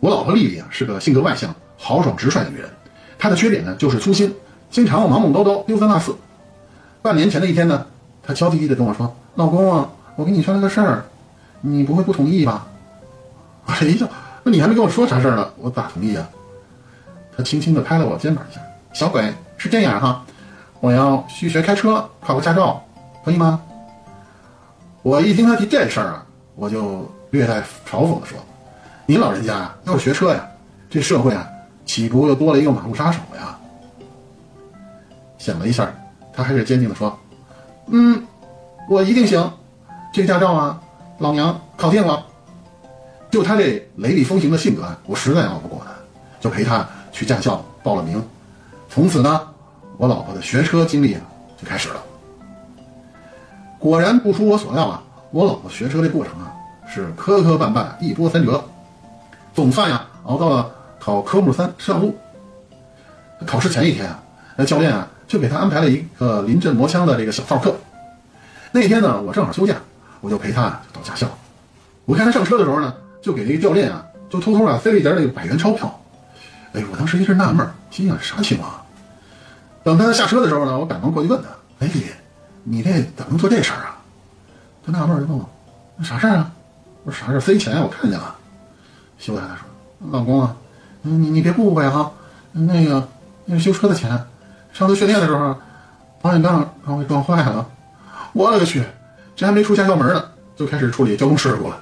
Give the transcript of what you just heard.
我老婆丽丽啊是个性格外向、豪爽直率的女人，她的缺点呢就是粗心，经常忙忙叨叨、丢三落四。半年前的一天呢，她娇滴滴的跟我说：“老公啊，我跟你商量个事儿，你不会不同意吧？”我这一笑，那你还没跟我说啥事儿呢，我咋同意啊？她轻轻的拍了我肩膀一下：“小鬼，是这样哈，我要去学开车，考个驾照，可以吗？”我一听她提这事儿啊，我就略带嘲讽的说。您老人家，要是学车呀，这社会啊，岂不又多了一个马路杀手呀？想了一下，他还是坚定的说：“嗯，我一定行，这驾照啊，老娘考定了。”就他这雷厉风行的性格啊，我实在拗不过他，就陪他去驾校报了名。从此呢，我老婆的学车经历啊就开始了。果然不出我所料啊，我老婆学车的过程啊是磕磕绊绊，一波三折。总算呀，熬到了考科目三上路。考试前一天啊，那教练啊就给他安排了一个临阵磨枪的这个小套课。那天呢，我正好休假，我就陪他到驾校。我看他上车的时候呢，就给那个教练啊，就偷偷啊塞了一叠那个百元钞票。哎，我当时一阵纳闷，心想啥情况？等他下车的时候呢，我赶忙过去问他：“哎，弟弟，你这怎么能做这事儿啊？”他纳闷就问我：“那啥事儿啊？”我说：“啥事儿？塞钱，我看见了。”修太太说：“老公啊，你你别误会哈，那个那是修车的钱。上次训练的时候，保险杠让我给撞坏了。我勒个去，这还没出驾校门呢，就开始处理交通事故了。”